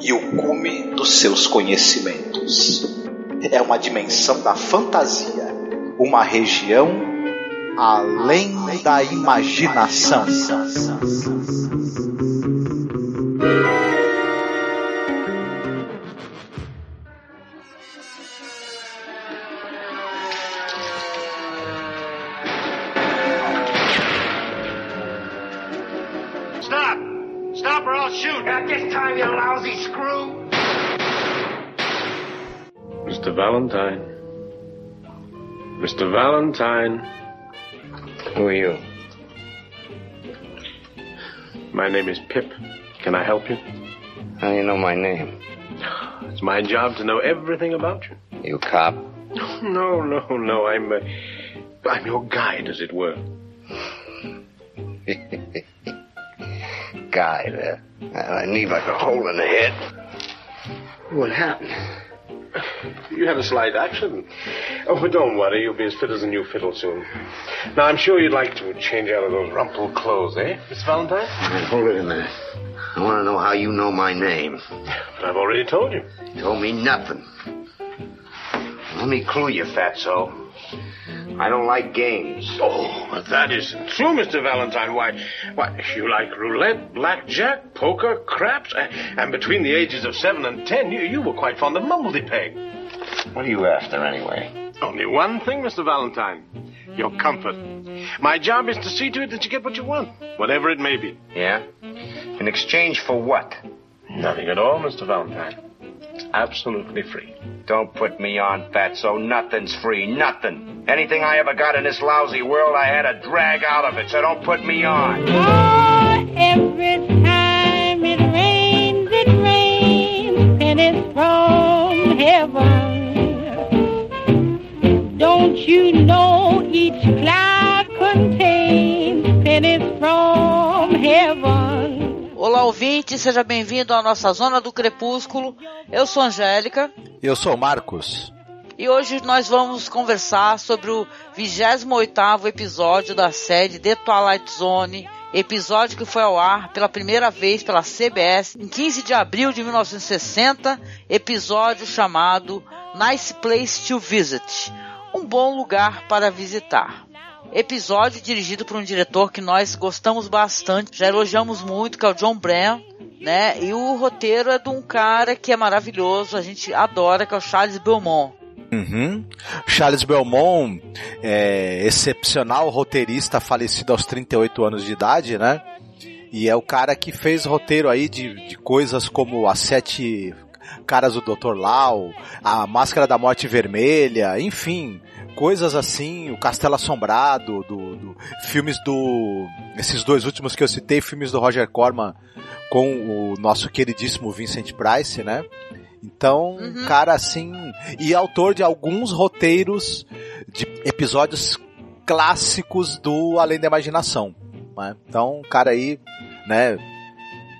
e o cume dos seus conhecimentos. É uma dimensão da fantasia, uma região além da imaginação. I'll shoot! At this time, you lousy screw! Mr. Valentine. Mr. Valentine. Who are you? My name is Pip. Can I help you? How do you know my name? It's my job to know everything about you. You cop? No, no, no. I'm, uh, I'm your guide, as it were. Guy there. I need like a hole in the head. What happened? You had a slight accident. Oh, but don't worry. You'll be as fit as a new fiddle soon. Now, I'm sure you'd like to change out of those rumpled clothes, eh, Miss Valentine? All right, hold it a minute. I want to know how you know my name. But I've already told you. You told me nothing. Let me clue you, fatso. I don't like games. Oh, that isn't true, Mr. Valentine. Why, why, you like roulette, blackjack, poker, craps, and, and between the ages of seven and ten, you, you were quite fond of mumbledy-peg. What are you after, anyway? Only one thing, Mr. Valentine. Your comfort. My job is to see to it that you get what you want, whatever it may be. Yeah? In exchange for what? Nothing at all, Mr. Valentine. It's absolutely free. Don't put me on, fatso. Nothing's free. Nothing. Anything I ever got in this lousy world, I had to drag out of it, so don't put me on. Oh, every time it rains, it rains pennies from heaven. Don't you know each cloud contains pennies from heaven? Olá, ouvinte, seja bem-vindo à nossa Zona do Crepúsculo. Eu sou Angélica. Eu sou Marcos. E hoje nós vamos conversar sobre o 28º episódio da série The Twilight Zone, episódio que foi ao ar pela primeira vez pela CBS em 15 de abril de 1960, episódio chamado Nice Place to Visit, um bom lugar para visitar. Episódio dirigido por um diretor que nós gostamos bastante, já elogiamos muito, que é o John Bram, né? E o roteiro é de um cara que é maravilhoso, a gente adora, que é o Charles Beaumont. Uhum. Charles Belmont, é, excepcional roteirista, falecido aos 38 anos de idade, né? E é o cara que fez roteiro aí de, de coisas como As Sete Caras do Dr. Lau, A Máscara da Morte Vermelha, enfim, coisas assim, o Castelo Assombrado, do, do, filmes do. Esses dois últimos que eu citei, filmes do Roger Corman com o nosso queridíssimo Vincent Price, né? Então, uhum. cara assim, e autor de alguns roteiros de episódios clássicos do Além da Imaginação. Né? Então, cara aí, né,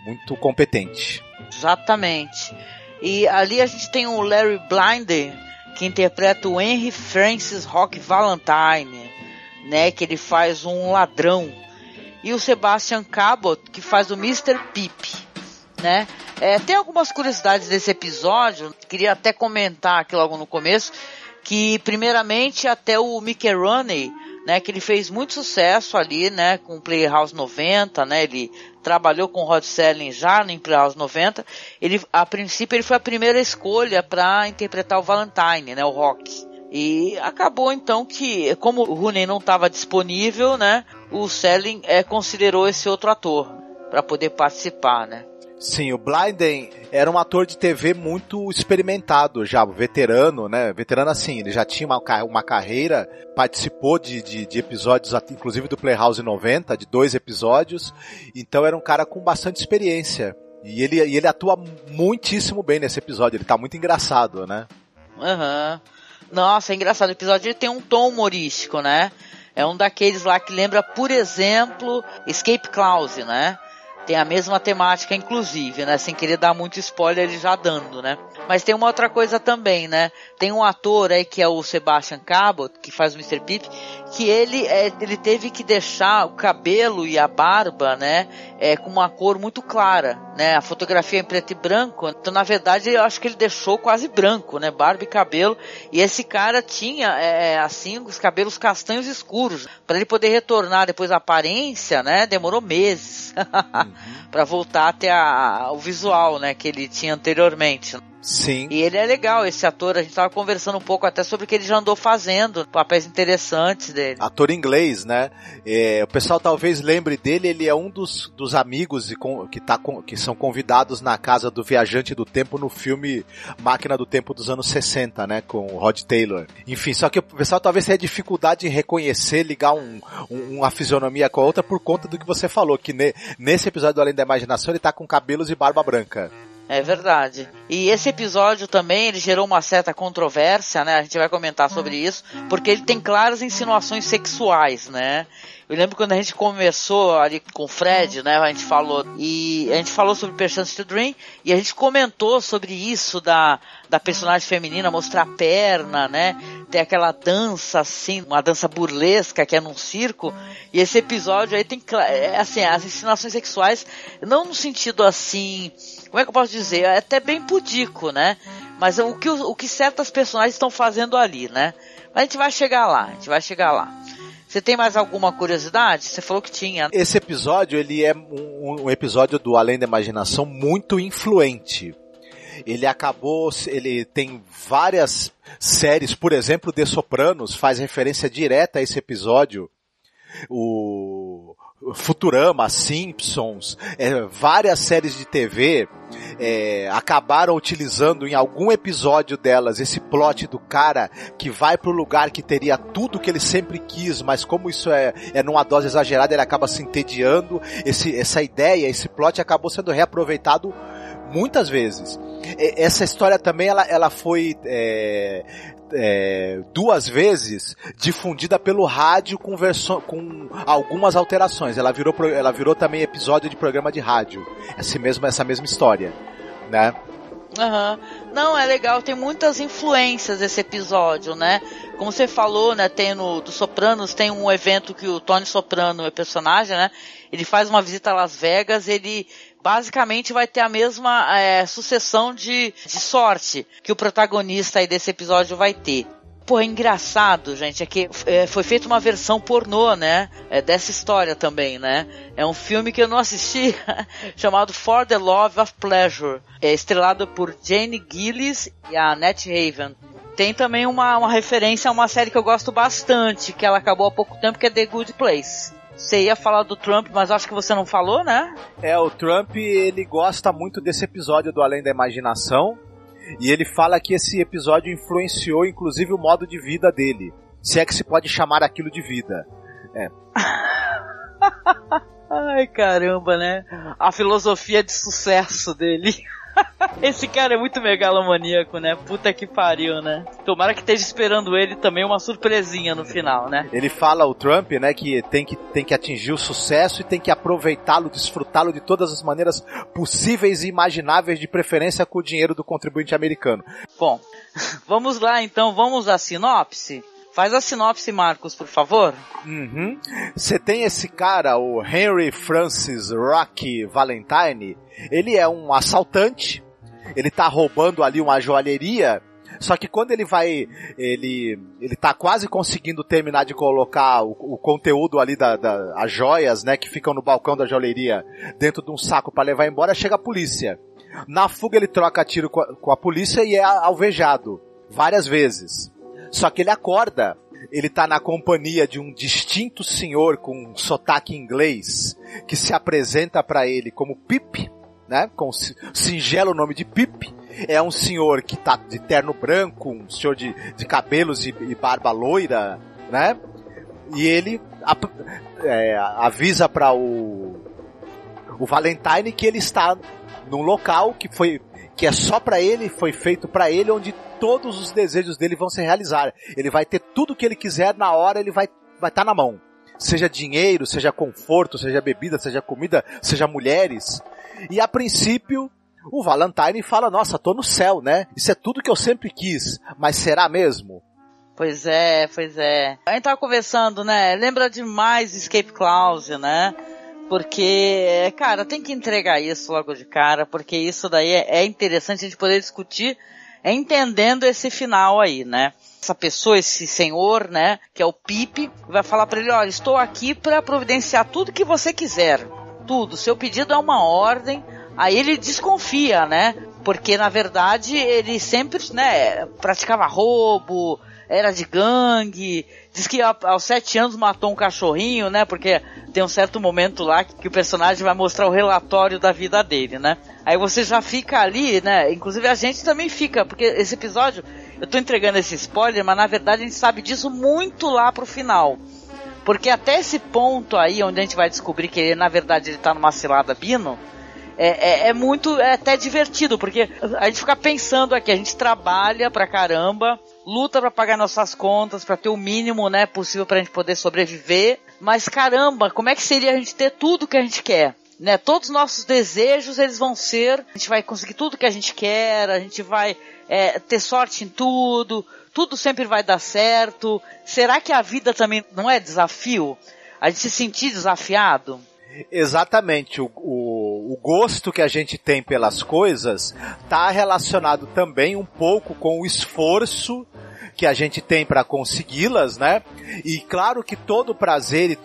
muito competente. Exatamente. E ali a gente tem o Larry Blinder, que interpreta o Henry Francis Rock Valentine, né, que ele faz um ladrão. E o Sebastian Cabot, que faz o Mr. Pip né? É, tem algumas curiosidades desse episódio, queria até comentar aqui logo no começo, que primeiramente até o Mickey Rooney, né, que ele fez muito sucesso ali, né, com o Playhouse 90, né, ele trabalhou com Rod Serling já no Playhouse 90, ele, a princípio ele foi a primeira escolha para interpretar o Valentine, né, o Rock. E acabou então que, como o Rooney não estava disponível, né, o Serling é, considerou esse outro ator para poder participar, né. Sim, o Blyden era um ator de TV muito experimentado já, veterano, né? Veterano assim, ele já tinha uma, uma carreira, participou de, de, de, episódios, inclusive do Playhouse 90, de dois episódios, então era um cara com bastante experiência. E ele, e ele atua muitíssimo bem nesse episódio, ele tá muito engraçado, né? Aham. Nossa, é engraçado. O episódio tem um tom humorístico, né? É um daqueles lá que lembra, por exemplo, Escape Clause, né? Tem a mesma temática, inclusive, né? Sem querer dar muito spoiler, ele já dando, né? Mas tem uma outra coisa também, né? Tem um ator aí que é o Sebastian Cabot, que faz o Mr. Pip, que ele, é, ele teve que deixar o cabelo e a barba, né? É, com uma cor muito clara, né? A fotografia é em preto e branco. Então, na verdade, eu acho que ele deixou quase branco, né? Barba e cabelo. E esse cara tinha, é, assim, os cabelos castanhos escuros. para ele poder retornar depois à aparência, né? Demorou meses. para voltar até a, o visual, né, que ele tinha anteriormente. Sim. E ele é legal, esse ator. A gente tava conversando um pouco até sobre o que ele já andou fazendo, papéis interessantes dele. Ator inglês, né? É, o pessoal talvez lembre dele, ele é um dos, dos amigos que, tá, que são convidados na casa do Viajante do Tempo no filme Máquina do Tempo dos anos 60, né? Com o Rod Taylor. Enfim, só que o pessoal talvez tenha dificuldade em reconhecer, ligar um, um, uma fisionomia com a outra por conta do que você falou, que ne, nesse episódio do Além da Imaginação ele tá com cabelos e barba branca. É verdade. E esse episódio também ele gerou uma certa controvérsia, né? A gente vai comentar sobre isso, porque ele tem claras insinuações sexuais, né? Eu lembro quando a gente começou ali com o Fred, né? A gente falou e a gente falou sobre Perchance to Dream e a gente comentou sobre isso da, da personagem feminina mostrar a perna, né? Tem aquela dança assim, uma dança burlesca que é num circo. E esse episódio aí tem é, assim as insinuações sexuais não no sentido assim como é que eu posso dizer? É até bem pudico, né? Mas o que, o que certas personagens estão fazendo ali, né? Mas a gente vai chegar lá, a gente vai chegar lá. Você tem mais alguma curiosidade? Você falou que tinha. Esse episódio, ele é um, um episódio do Além da Imaginação muito influente. Ele acabou, ele tem várias séries, por exemplo, The Sopranos faz referência direta a esse episódio. O Futurama, Simpsons, é, várias séries de TV é, acabaram utilizando em algum episódio delas esse plot do cara que vai pro lugar que teria tudo que ele sempre quis, mas como isso é, é numa dose exagerada, ele acaba se entediando. Esse, essa ideia, esse plot acabou sendo reaproveitado muitas vezes. Essa história também ela, ela foi é, é, duas vezes difundida pelo rádio com, com algumas alterações. Ela virou, ela virou também episódio de programa de rádio. Essa mesma, essa mesma história, né? Uhum. Não, é legal, tem muitas influências esse episódio, né? Como você falou, né? Tem no do Sopranos, tem um evento que o Tony Soprano é personagem, né? Ele faz uma visita a Las Vegas, ele basicamente vai ter a mesma é, sucessão de, de sorte que o protagonista aí desse episódio vai ter. Pô, é engraçado, gente, é que é, foi feita uma versão pornô, né? É, dessa história também, né? É um filme que eu não assisti, chamado For the Love of Pleasure. É estrelado por Jane Gillis e a Annette Haven. Tem também uma, uma referência a uma série que eu gosto bastante, que ela acabou há pouco tempo, que é The Good Place. Você ia falar do Trump, mas acho que você não falou, né? É, o Trump, ele gosta muito desse episódio do Além da Imaginação. E ele fala que esse episódio influenciou, inclusive, o modo de vida dele. Se é que se pode chamar aquilo de vida. É. Ai, caramba, né? A filosofia de sucesso dele. Esse cara é muito megalomaníaco, né? Puta que pariu, né? Tomara que esteja esperando ele também uma surpresinha no final, né? Ele fala, o Trump, né, que tem que, tem que atingir o sucesso e tem que aproveitá-lo, desfrutá-lo de todas as maneiras possíveis e imagináveis, de preferência com o dinheiro do contribuinte americano. Bom, vamos lá então, vamos à sinopse? Faz a sinopse, Marcos, por favor. Você uhum. tem esse cara, o Henry Francis Rocky Valentine. Ele é um assaltante. Ele tá roubando ali uma joalheria. Só que quando ele vai, ele, ele tá quase conseguindo terminar de colocar o, o conteúdo ali da, da, as joias, né, que ficam no balcão da joalheria dentro de um saco para levar embora, chega a polícia. Na fuga ele troca tiro com a, com a polícia e é alvejado várias vezes. Só que ele acorda. Ele tá na companhia de um distinto senhor com um sotaque inglês que se apresenta para ele como Pip, né? Com o singelo nome de Pip. É um senhor que tá de terno branco, um senhor de, de cabelos e, e barba loira, né? E ele é, avisa para o o Valentine que ele está num local que foi que é só para ele, foi feito para ele, onde todos os desejos dele vão se realizar. Ele vai ter tudo que ele quiser na hora, ele vai vai estar tá na mão. Seja dinheiro, seja conforto, seja bebida, seja comida, seja mulheres. E a princípio, o Valentine fala: Nossa, tô no céu, né? Isso é tudo que eu sempre quis, mas será mesmo? Pois é, pois é. A gente tava conversando, né? Lembra demais Escape Clause, né? Porque, cara, tem que entregar isso logo de cara, porque isso daí é, é interessante a gente poder discutir é entendendo esse final aí, né? Essa pessoa, esse senhor, né, que é o Pipe, vai falar para ele, olha, estou aqui para providenciar tudo que você quiser. Tudo. Seu pedido é uma ordem. Aí ele desconfia, né? Porque na verdade ele sempre, né, praticava roubo, era de gangue, diz que aos sete anos matou um cachorrinho, né? Porque tem um certo momento lá que o personagem vai mostrar o relatório da vida dele, né? Aí você já fica ali, né? Inclusive a gente também fica, porque esse episódio, eu tô entregando esse spoiler, mas na verdade a gente sabe disso muito lá pro final. Porque até esse ponto aí, onde a gente vai descobrir que ele, na verdade, ele tá numa cilada Bino, é, é, é, muito, é até divertido, porque a gente fica pensando aqui, a gente trabalha pra caramba, luta para pagar nossas contas, para ter o mínimo, né, possível pra gente poder sobreviver. Mas caramba, como é que seria a gente ter tudo que a gente quer? Né, todos os nossos desejos eles vão ser, a gente vai conseguir tudo que a gente quer, a gente vai é, ter sorte em tudo, tudo sempre vai dar certo. Será que a vida também não é desafio? A gente se sentir desafiado? Exatamente. O, o, o, gosto que a gente tem pelas coisas está relacionado também um pouco com o esforço que a gente tem para consegui-las, né? E claro que todo prazer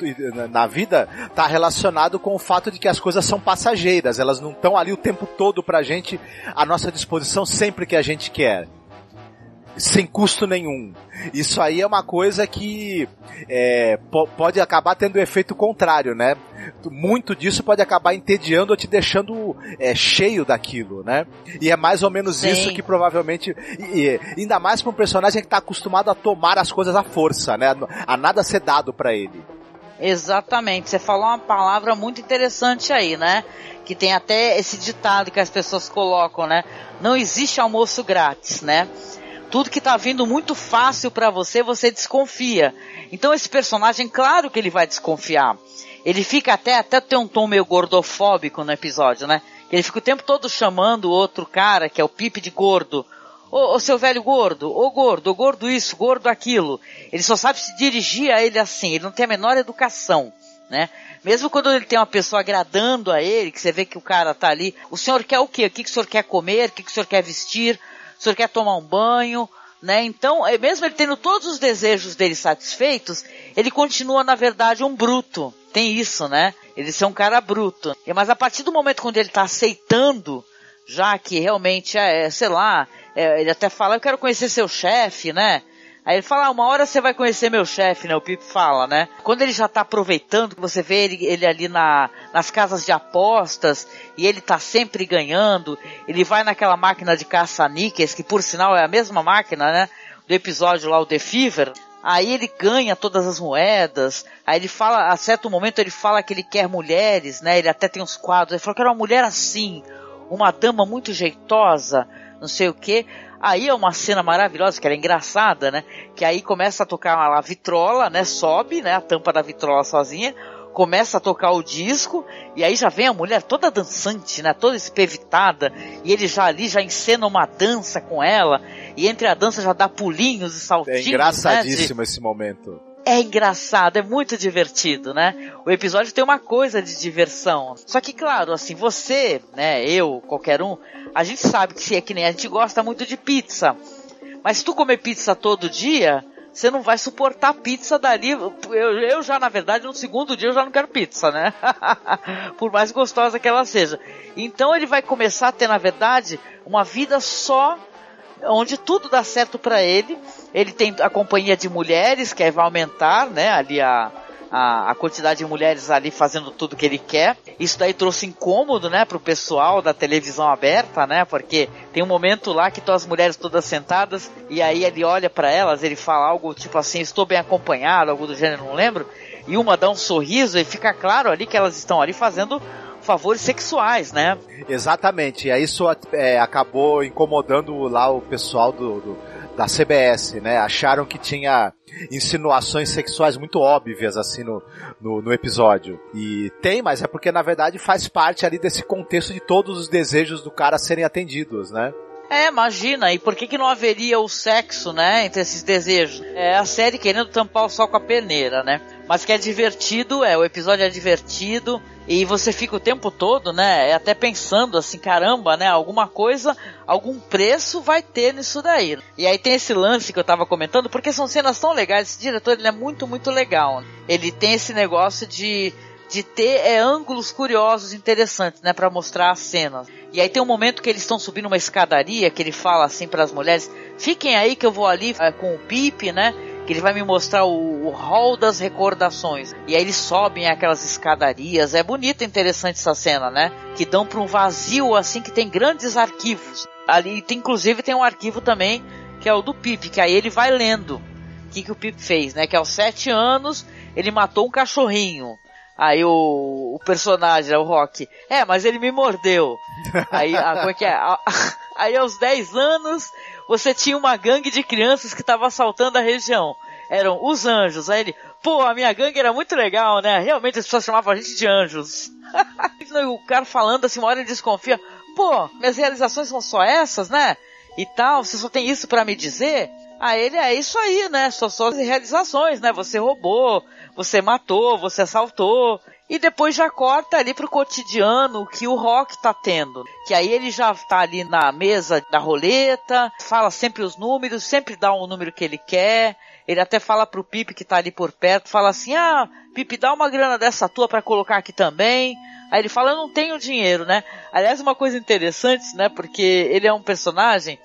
na vida está relacionado com o fato de que as coisas são passageiras, elas não estão ali o tempo todo para a gente à nossa disposição sempre que a gente quer sem custo nenhum. Isso aí é uma coisa que é, pode acabar tendo um efeito contrário, né? Muito disso pode acabar entediando ou te deixando é, cheio daquilo, né? E é mais ou menos Sim. isso que provavelmente. E, e, ainda mais para um personagem que está acostumado a tomar as coisas à força, né? A nada ser dado para ele. Exatamente. Você falou uma palavra muito interessante aí, né? Que tem até esse ditado que as pessoas colocam, né? Não existe almoço grátis, né? Tudo que tá vindo muito fácil para você, você desconfia. Então esse personagem, claro que ele vai desconfiar. Ele fica até, até ter um tom meio gordofóbico no episódio, né? Ele fica o tempo todo chamando o outro cara, que é o Pipe de gordo. Ô, ô seu velho gordo, ô gordo, ô gordo isso, gordo aquilo. Ele só sabe se dirigir a ele assim, ele não tem a menor educação, né? Mesmo quando ele tem uma pessoa agradando a ele, que você vê que o cara tá ali, o senhor quer o quê? O que, que o senhor quer comer? O que, que o senhor quer vestir? O senhor quer tomar um banho, né? Então, é, mesmo ele tendo todos os desejos dele satisfeitos, ele continua, na verdade, um bruto. Tem isso, né? Ele ser um cara bruto. Mas a partir do momento quando ele está aceitando, já que realmente é, sei lá, é, ele até fala, eu quero conhecer seu chefe, né? Aí ele fala, ah, uma hora você vai conhecer meu chefe, né? O Pip fala, né? Quando ele já tá aproveitando, você vê ele, ele ali na, nas casas de apostas e ele tá sempre ganhando. Ele vai naquela máquina de caça-níqueis, que por sinal é a mesma máquina, né? Do episódio lá, o The Fever. Aí ele ganha todas as moedas. Aí ele fala, a certo momento ele fala que ele quer mulheres, né? Ele até tem uns quadros. Ele falou que era uma mulher assim, uma dama muito jeitosa, não sei o que. Aí é uma cena maravilhosa, que era engraçada, né? Que aí começa a tocar a vitrola, né? Sobe, né? A tampa da vitrola sozinha, começa a tocar o disco, e aí já vem a mulher toda dançante, né? Toda espevitada, e ele já ali já encena uma dança com ela, e entre a dança já dá pulinhos e saltinhos. É engraçadíssimo né? de... esse momento é engraçado, é muito divertido, né? O episódio tem uma coisa de diversão. Só que, claro, assim, você, né, eu, qualquer um, a gente sabe que se é que nem a gente gosta muito de pizza. Mas se tu comer pizza todo dia, você não vai suportar pizza dali. Eu, eu já, na verdade, no segundo dia eu já não quero pizza, né? Por mais gostosa que ela seja. Então ele vai começar a ter, na verdade, uma vida só onde tudo dá certo para ele. Ele tem a companhia de mulheres, que vai aumentar, né? Ali a, a, a, quantidade de mulheres ali fazendo tudo que ele quer. Isso daí trouxe incômodo, né, pro pessoal da televisão aberta, né? Porque tem um momento lá que estão as mulheres todas sentadas e aí ele olha para elas, ele fala algo tipo assim, estou bem acompanhado, algo do gênero, não lembro. E uma dá um sorriso e fica claro ali que elas estão ali fazendo favores sexuais, né? Exatamente. E aí isso é, acabou incomodando lá o pessoal do, do, da CBS, né? Acharam que tinha insinuações sexuais muito óbvias, assim, no, no, no, episódio. E tem, mas é porque, na verdade, faz parte ali desse contexto de todos os desejos do cara serem atendidos, né? É, imagina, e por que que não haveria o sexo, né, entre esses desejos? É a série querendo tampar o sol com a peneira, né? Mas que é divertido, é, o episódio é divertido, e você fica o tempo todo, né, é até pensando assim, caramba, né, alguma coisa, algum preço vai ter nisso daí. E aí tem esse lance que eu tava comentando, porque são cenas tão legais, esse diretor ele é muito, muito legal. Ele tem esse negócio de de ter é, ângulos curiosos, interessantes, né, para mostrar as cenas. E aí tem um momento que eles estão subindo uma escadaria, que ele fala assim para as mulheres: fiquem aí que eu vou ali é, com o Pipe, né? Que ele vai me mostrar o, o hall das recordações. E aí eles sobem aquelas escadarias. É bonita, interessante essa cena, né? Que dão para um vazio assim que tem grandes arquivos. Ali, tem, inclusive, tem um arquivo também que é o do Pipe, que aí ele vai lendo o que, que o Pipe fez, né? Que aos sete anos ele matou um cachorrinho. Aí o, o personagem, o Rock, é, mas ele me mordeu. Aí, a, como é que é? Aí aos 10 anos, você tinha uma gangue de crianças que estava assaltando a região. Eram os anjos. Aí ele, pô, a minha gangue era muito legal, né? Realmente as pessoas chamavam a gente de anjos. o cara falando assim, uma hora ele desconfia, pô, minhas realizações são só essas, né? E tal, você só tem isso para me dizer? Aí ele, é isso aí, né? Só só realizações, né? Você roubou, você matou, você assaltou. E depois já corta ali pro cotidiano que o Rock tá tendo. Que aí ele já tá ali na mesa da roleta, fala sempre os números, sempre dá um número que ele quer. Ele até fala pro Pipe que tá ali por perto, fala assim: "Ah, Pipe, dá uma grana dessa tua para colocar aqui também". Aí ele fala: "Eu não tenho dinheiro, né?". Aliás, uma coisa interessante, né, porque ele é um personagem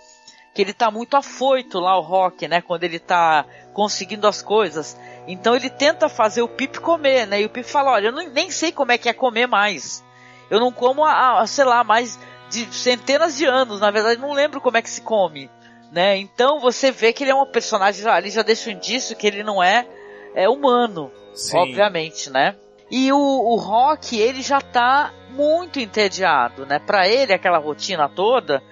que ele tá muito afoito lá o Rock, né, quando ele tá conseguindo as coisas. Então ele tenta fazer o Pip comer, né? E o Pip fala: Olha, eu não, nem sei como é que é comer mais. Eu não como há, sei lá, mais de centenas de anos. Na verdade, não lembro como é que se come. Né? Então você vê que ele é um personagem ali já deixa um indício que ele não é, é humano, Sim. obviamente, né? E o, o Rock, ele já tá muito entediado, né? Para ele, aquela rotina toda,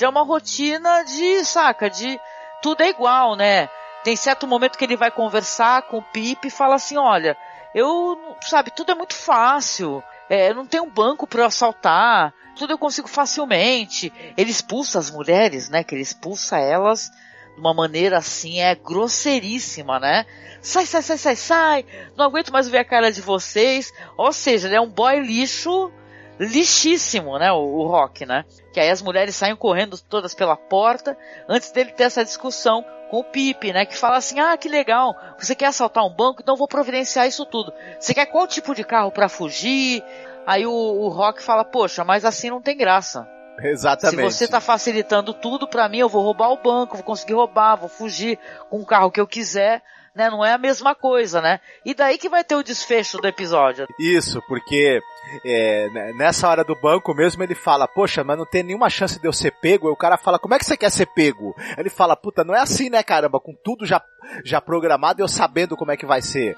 é uma rotina de, saca, de tudo é igual, né? Tem certo momento que ele vai conversar com o Pipe e fala assim: olha, eu, sabe, tudo é muito fácil. É, eu não tenho um banco para assaltar. Tudo eu consigo facilmente. Ele expulsa as mulheres, né? Que ele expulsa elas de uma maneira assim, é grosseiríssima, né? Sai, sai, sai, sai, sai. Não aguento mais ver a cara de vocês. Ou seja, ele é um boy lixo lixíssimo, né? O, o Rock, né? Que aí as mulheres saem correndo todas pela porta antes dele ter essa discussão com o Pipe, né? Que fala assim: ah, que legal, você quer assaltar um banco, então vou providenciar isso tudo. Você quer qual tipo de carro para fugir? Aí o, o Rock fala: poxa, mas assim não tem graça. Exatamente. Se você está facilitando tudo para mim, eu vou roubar o banco, vou conseguir roubar, vou fugir com o carro que eu quiser né? Não é a mesma coisa, né? E daí que vai ter o desfecho do episódio. Isso, porque é, né, nessa hora do banco mesmo ele fala, poxa, mas não tem nenhuma chance de eu ser pego. Aí o cara fala, como é que você quer ser pego? Ele fala, puta, não é assim, né, caramba? Com tudo já, já programado, eu sabendo como é que vai ser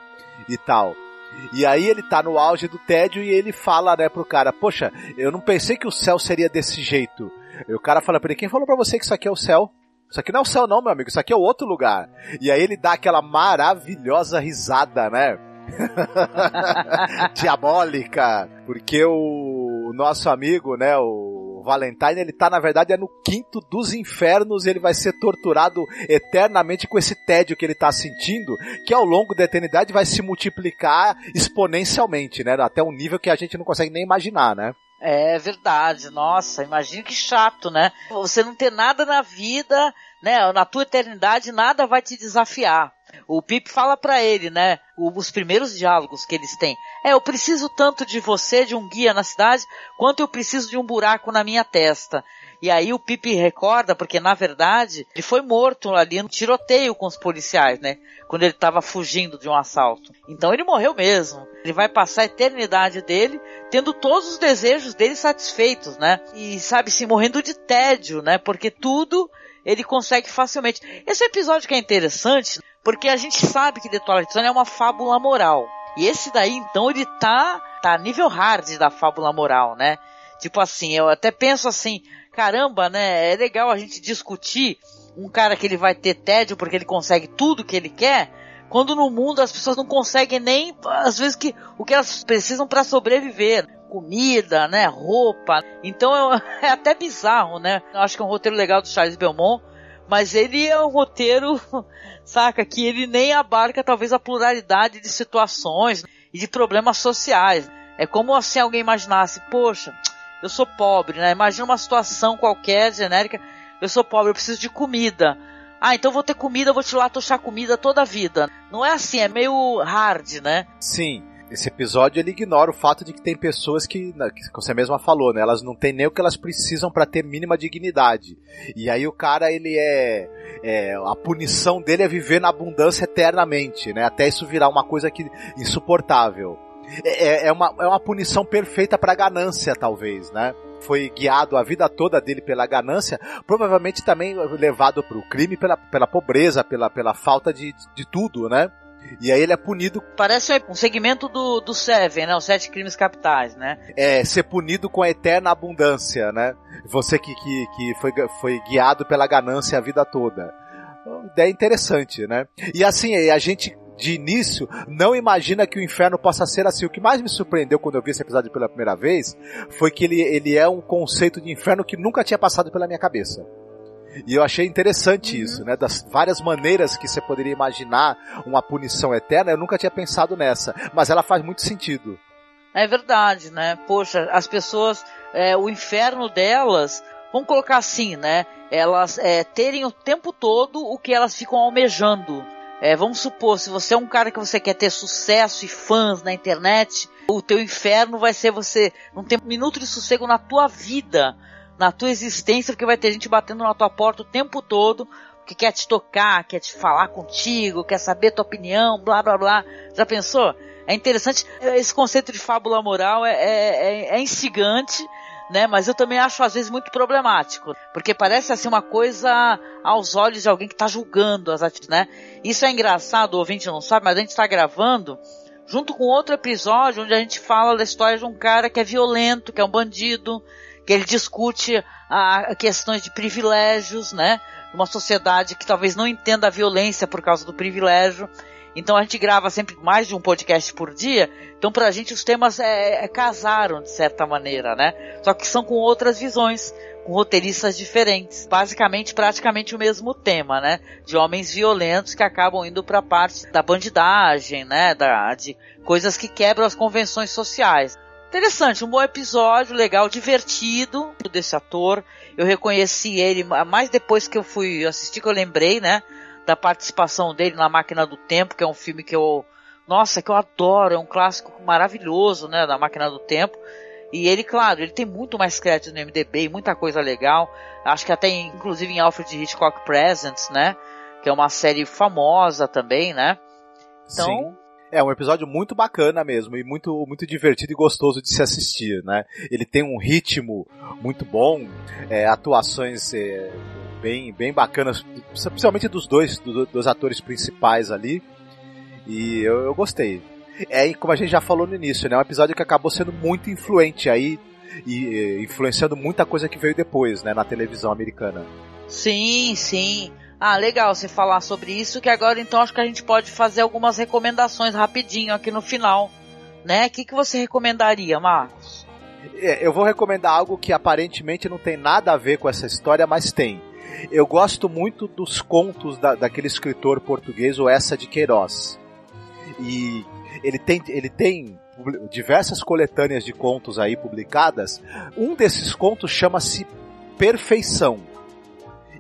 e tal. E aí ele tá no auge do tédio e ele fala, né, pro cara, poxa, eu não pensei que o céu seria desse jeito. E o cara fala pra ele, quem falou pra você que isso aqui é o céu? Isso aqui não é o céu, não, meu amigo. Isso aqui é outro lugar. E aí ele dá aquela maravilhosa risada, né? Diabólica. Porque o nosso amigo, né, o Valentine, ele tá, na verdade, é no quinto dos infernos ele vai ser torturado eternamente com esse tédio que ele tá sentindo, que ao longo da eternidade vai se multiplicar exponencialmente, né? Até um nível que a gente não consegue nem imaginar, né? É verdade, nossa, imagina que chato, né? Você não ter nada na vida, né? Na tua eternidade nada vai te desafiar. O Pip fala para ele, né? Os primeiros diálogos que eles têm. É, eu preciso tanto de você, de um guia na cidade, quanto eu preciso de um buraco na minha testa. E aí o Pipe recorda, porque na verdade ele foi morto ali no tiroteio com os policiais, né? Quando ele estava fugindo de um assalto. Então ele morreu mesmo. Ele vai passar a eternidade dele tendo todos os desejos dele satisfeitos, né? E sabe, se morrendo de tédio, né? Porque tudo ele consegue facilmente. Esse episódio que é interessante, porque a gente sabe que The Twilight Zone é uma fábula moral. E esse daí, então, ele tá, tá nível hard da fábula moral, né? Tipo assim, eu até penso assim, caramba, né? É legal a gente discutir um cara que ele vai ter tédio porque ele consegue tudo que ele quer, quando no mundo as pessoas não conseguem nem, às vezes, que, o que elas precisam para sobreviver. Comida, né? Roupa. Então é até bizarro, né? Eu acho que é um roteiro legal do Charles Belmont, mas ele é um roteiro, saca, que ele nem abarca talvez a pluralidade de situações e de problemas sociais. É como se alguém imaginasse, poxa, eu sou pobre, né? Imagina uma situação qualquer, genérica, eu sou pobre, eu preciso de comida. Ah, então vou ter comida, vou te lá tochar comida toda a vida. Não é assim, é meio hard, né? Sim. Esse episódio ele ignora o fato de que tem pessoas que, que você mesma falou, né? Elas não têm nem o que elas precisam para ter mínima dignidade. E aí o cara, ele é, é, A punição dele é viver na abundância eternamente, né? Até isso virar uma coisa que insuportável. É, é, uma, é uma punição perfeita para ganância, talvez, né? Foi guiado a vida toda dele pela ganância, provavelmente também levado para o crime pela, pela pobreza, pela, pela falta de, de tudo, né? E aí ele é punido. Parece um segmento do, do Seven, né? Os sete crimes capitais, né? É, ser punido com a eterna abundância, né? Você que, que, que foi, foi guiado pela ganância a vida toda. Uma ideia interessante, né? E assim, a gente de início, não imagina que o inferno possa ser assim. O que mais me surpreendeu quando eu vi esse episódio pela primeira vez foi que ele, ele é um conceito de inferno que nunca tinha passado pela minha cabeça. E eu achei interessante uhum. isso, né? Das várias maneiras que você poderia imaginar uma punição eterna, eu nunca tinha pensado nessa. Mas ela faz muito sentido. É verdade, né? Poxa, as pessoas, é, o inferno delas, vamos colocar assim, né? Elas é, terem o tempo todo o que elas ficam almejando. É, vamos supor, se você é um cara que você quer ter sucesso e fãs na internet, o teu inferno vai ser você não ter um minuto de sossego na tua vida, na tua existência, porque vai ter gente batendo na tua porta o tempo todo, que quer te tocar, quer te falar contigo, quer saber tua opinião, blá blá blá. Já pensou? É interessante, esse conceito de fábula moral é, é, é, é instigante, né? Mas eu também acho às vezes muito problemático, porque parece assim uma coisa aos olhos de alguém que está julgando as atitudes, né? Isso é engraçado, o ouvinte não sabe, mas a gente está gravando junto com outro episódio onde a gente fala da história de um cara que é violento, que é um bandido, que ele discute a, questões de privilégios, né? Uma sociedade que talvez não entenda a violência por causa do privilégio. Então a gente grava sempre mais de um podcast por dia. Então pra gente os temas é, é, casaram de certa maneira, né? Só que são com outras visões, com roteiristas diferentes. Basicamente, praticamente o mesmo tema, né? De homens violentos que acabam indo pra parte da bandidagem, né? Da, de coisas que quebram as convenções sociais. Interessante, um bom episódio, legal, divertido desse ator. Eu reconheci ele mais depois que eu fui assistir, que eu lembrei, né? da participação dele na Máquina do Tempo, que é um filme que eu, nossa, que eu adoro, é um clássico maravilhoso, né, da Máquina do Tempo. E ele, claro, ele tem muito mais crédito no MDB, muita coisa legal. Acho que até inclusive em Alfred Hitchcock Presents, né, que é uma série famosa também, né? Então, Sim. É um episódio muito bacana mesmo e muito, muito divertido e gostoso de se assistir, né? Ele tem um ritmo muito bom, é, atuações é, bem, bem bacanas, principalmente dos dois, do, dos atores principais ali. E eu, eu gostei. É, como a gente já falou no início, né? É um episódio que acabou sendo muito influente aí e, e influenciando muita coisa que veio depois, né, na televisão americana. Sim, sim. Ah, legal você falar sobre isso, que agora então acho que a gente pode fazer algumas recomendações rapidinho aqui no final, né? O que, que você recomendaria, Marcos? É, eu vou recomendar algo que aparentemente não tem nada a ver com essa história, mas tem. Eu gosto muito dos contos da, daquele escritor português, o Essa de Queiroz. E ele tem, ele tem diversas coletâneas de contos aí publicadas. Um desses contos chama-se Perfeição.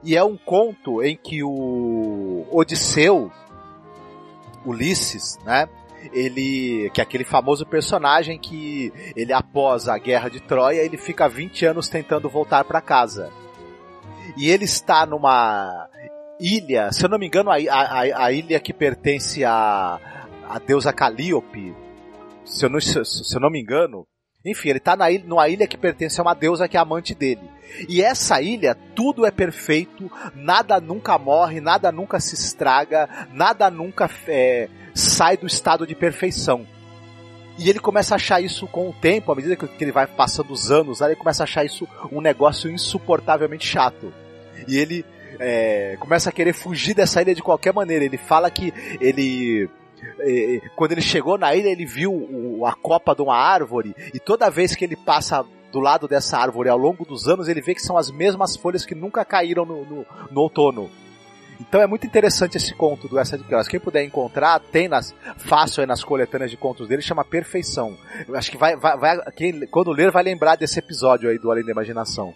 E é um conto em que o Odisseu, Ulisses, né? Ele, que é aquele famoso personagem que ele após a guerra de Troia, ele fica 20 anos tentando voltar para casa e ele está numa ilha, se eu não me engano, a, a, a ilha que pertence à, a deusa Calíope, se eu, não, se, se eu não me engano, enfim, ele está na ilha, numa ilha que pertence a uma deusa que é amante dele. E essa ilha, tudo é perfeito, nada nunca morre, nada nunca se estraga, nada nunca é, sai do estado de perfeição. E ele começa a achar isso com o tempo, à medida que ele vai passando os anos, ele começa a achar isso um negócio insuportavelmente chato. E ele é, começa a querer fugir dessa ilha de qualquer maneira. Ele fala que ele é, quando ele chegou na ilha, ele viu a copa de uma árvore, e toda vez que ele passa do lado dessa árvore ao longo dos anos, ele vê que são as mesmas folhas que nunca caíram no, no, no outono. Então é muito interessante esse conto do Essa de Queiroz. Quem puder encontrar, tem nas fácil aí nas coletâneas de contos dele, chama Perfeição. Eu acho que vai, vai, vai quem, quando ler vai lembrar desse episódio aí do Além da Imaginação.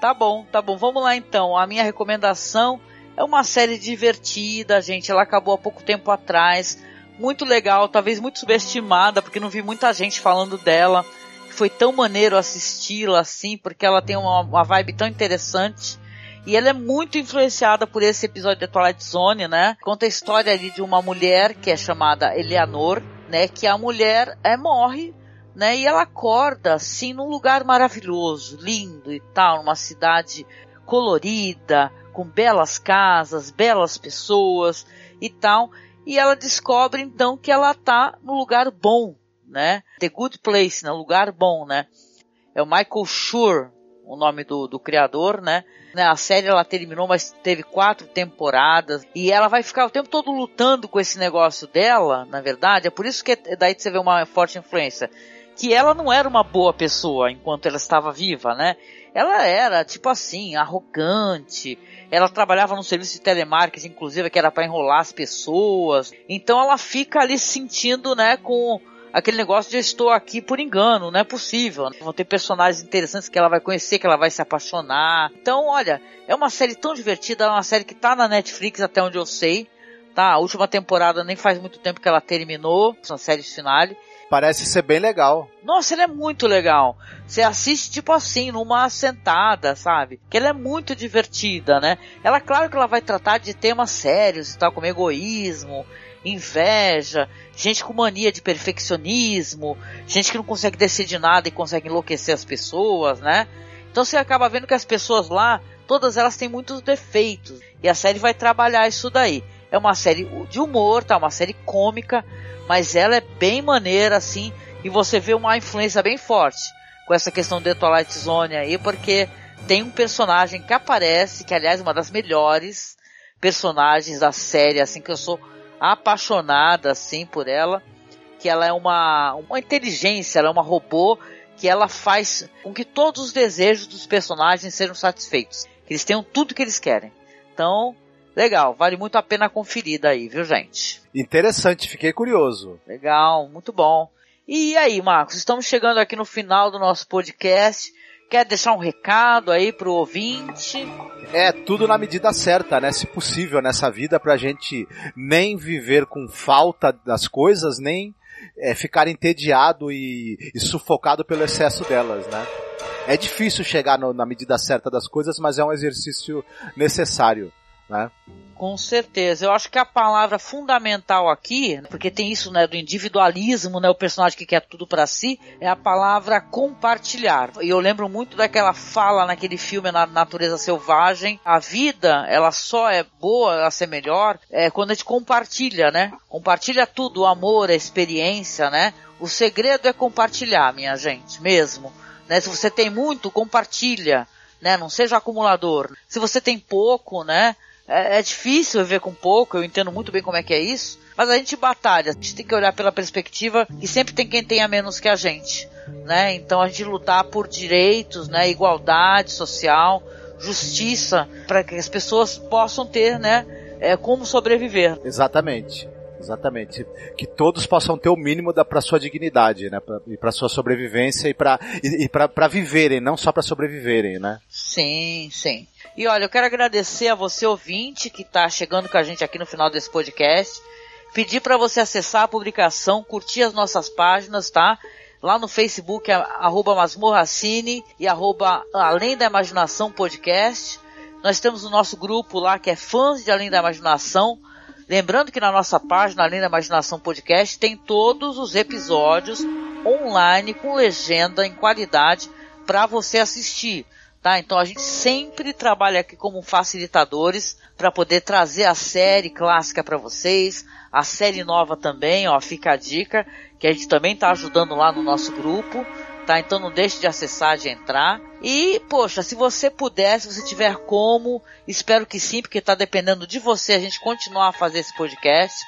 Tá bom, tá bom. Vamos lá então. A minha recomendação é uma série divertida, gente. Ela acabou há pouco tempo atrás. Muito legal, talvez muito subestimada, porque não vi muita gente falando dela. Foi tão maneiro assisti-la assim, porque ela tem uma, uma vibe tão interessante. E ela é muito influenciada por esse episódio de Twilight Zone, né? Conta a história ali de uma mulher que é chamada Eleanor, né? Que a mulher é, morre, né? E ela acorda assim num lugar maravilhoso, lindo e tal, numa cidade colorida, com belas casas, belas pessoas e tal. E ela descobre então que ela tá no lugar bom, né? The Good Place, né? Lugar bom, né? É o Michael Schur, o nome do, do criador, né? né? A série ela terminou, mas teve quatro temporadas e ela vai ficar o tempo todo lutando com esse negócio dela, na verdade. É por isso que daí você vê uma forte influência. Que ela não era uma boa pessoa enquanto ela estava viva, né? Ela era, tipo assim, arrogante. Ela trabalhava no serviço de telemarketing, inclusive, que era para enrolar as pessoas. Então ela fica ali sentindo, né, com aquele negócio de estou aqui por engano, não é possível. Vão ter personagens interessantes que ela vai conhecer, que ela vai se apaixonar. Então, olha, é uma série tão divertida, é uma série que tá na Netflix até onde eu sei. Tá, a última temporada nem faz muito tempo que ela terminou, são séries finais. Parece ser bem legal. Nossa, ela é muito legal. Você assiste tipo assim, numa sentada, sabe? Que ela é muito divertida, né? Ela, claro que ela vai tratar de temas sérios e tal, como egoísmo, inveja, gente com mania de perfeccionismo, gente que não consegue decidir nada e consegue enlouquecer as pessoas, né? Então você acaba vendo que as pessoas lá, todas elas têm muitos defeitos. E a série vai trabalhar isso daí. É uma série de humor, tá? Uma série cômica, mas ela é bem maneira, assim, e você vê uma influência bem forte com essa questão do Twilight Zone aí, porque tem um personagem que aparece, que aliás é uma das melhores personagens da série, assim, que eu sou apaixonada assim por ela, que ela é uma, uma inteligência, ela é uma robô que ela faz com que todos os desejos dos personagens sejam satisfeitos, que eles tenham tudo que eles querem. Então, legal, vale muito a pena conferir aí, viu, gente? Interessante, fiquei curioso. Legal, muito bom. E aí, Marcos, estamos chegando aqui no final do nosso podcast. Quer deixar um recado aí pro ouvinte? É, tudo na medida certa, né? Se possível nessa vida pra gente nem viver com falta das coisas, nem é, ficar entediado e, e, sufocado pelo excesso delas, né? É difícil chegar no, na medida certa das coisas, mas é um exercício necessário, né? Com certeza. Eu acho que a palavra fundamental aqui, porque tem isso, né, do individualismo, né, o personagem que quer tudo para si, é a palavra compartilhar. E eu lembro muito daquela fala naquele filme na Natureza Selvagem, a vida, ela só é boa, ela ser melhor, é quando a gente compartilha, né? Compartilha tudo, o amor, a experiência, né? O segredo é compartilhar, minha gente, mesmo. Né? Se você tem muito, compartilha, né? Não seja acumulador. Se você tem pouco, né? É, é difícil viver com pouco, eu entendo muito bem como é que é isso, mas a gente batalha, a gente tem que olhar pela perspectiva que sempre tem quem tenha menos que a gente, né? Então a gente lutar por direitos, né? Igualdade social, justiça, para que as pessoas possam ter, né? É, como sobreviver. Exatamente. Exatamente. Que todos possam ter o mínimo para sua dignidade, né? Pra, e para sua sobrevivência e para e, e para viverem, não só para sobreviverem, né? Sim, sim. E olha, eu quero agradecer a você ouvinte que está chegando com a gente aqui no final desse podcast. Pedir para você acessar a publicação, curtir as nossas páginas, tá? Lá no Facebook, arroba Masmorracine e arroba Além da Imaginação Podcast. Nós temos o nosso grupo lá que é fãs de Além da Imaginação. Lembrando que na nossa página Além da Imaginação Podcast tem todos os episódios online com legenda em qualidade para você assistir tá? Então a gente sempre trabalha aqui como facilitadores para poder trazer a série clássica para vocês, a série nova também, ó, fica a dica, que a gente também está ajudando lá no nosso grupo, tá? Então não deixe de acessar, de entrar. E, poxa, se você puder, se você tiver como, espero que sim, porque está dependendo de você a gente continuar a fazer esse podcast.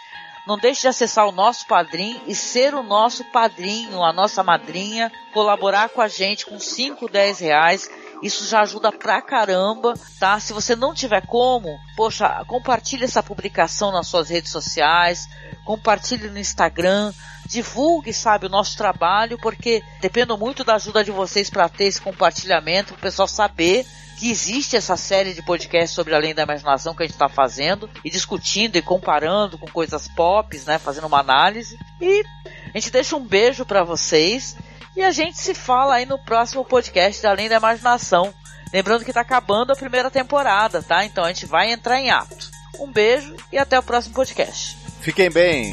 Não deixe de acessar o nosso padrinho e ser o nosso padrinho, a nossa madrinha, colaborar com a gente com 5, 10 reais. Isso já ajuda pra caramba, tá? Se você não tiver como, poxa, compartilhe essa publicação nas suas redes sociais, compartilhe no Instagram, divulgue, sabe, o nosso trabalho, porque dependo muito da ajuda de vocês para ter esse compartilhamento, o pessoal saber que existe essa série de podcasts sobre Além da Imaginação que a gente está fazendo e discutindo e comparando com coisas pop, né, fazendo uma análise. E a gente deixa um beijo para vocês e a gente se fala aí no próximo podcast de Além da Imaginação. Lembrando que está acabando a primeira temporada, tá? Então a gente vai entrar em ato. Um beijo e até o próximo podcast. Fiquem bem.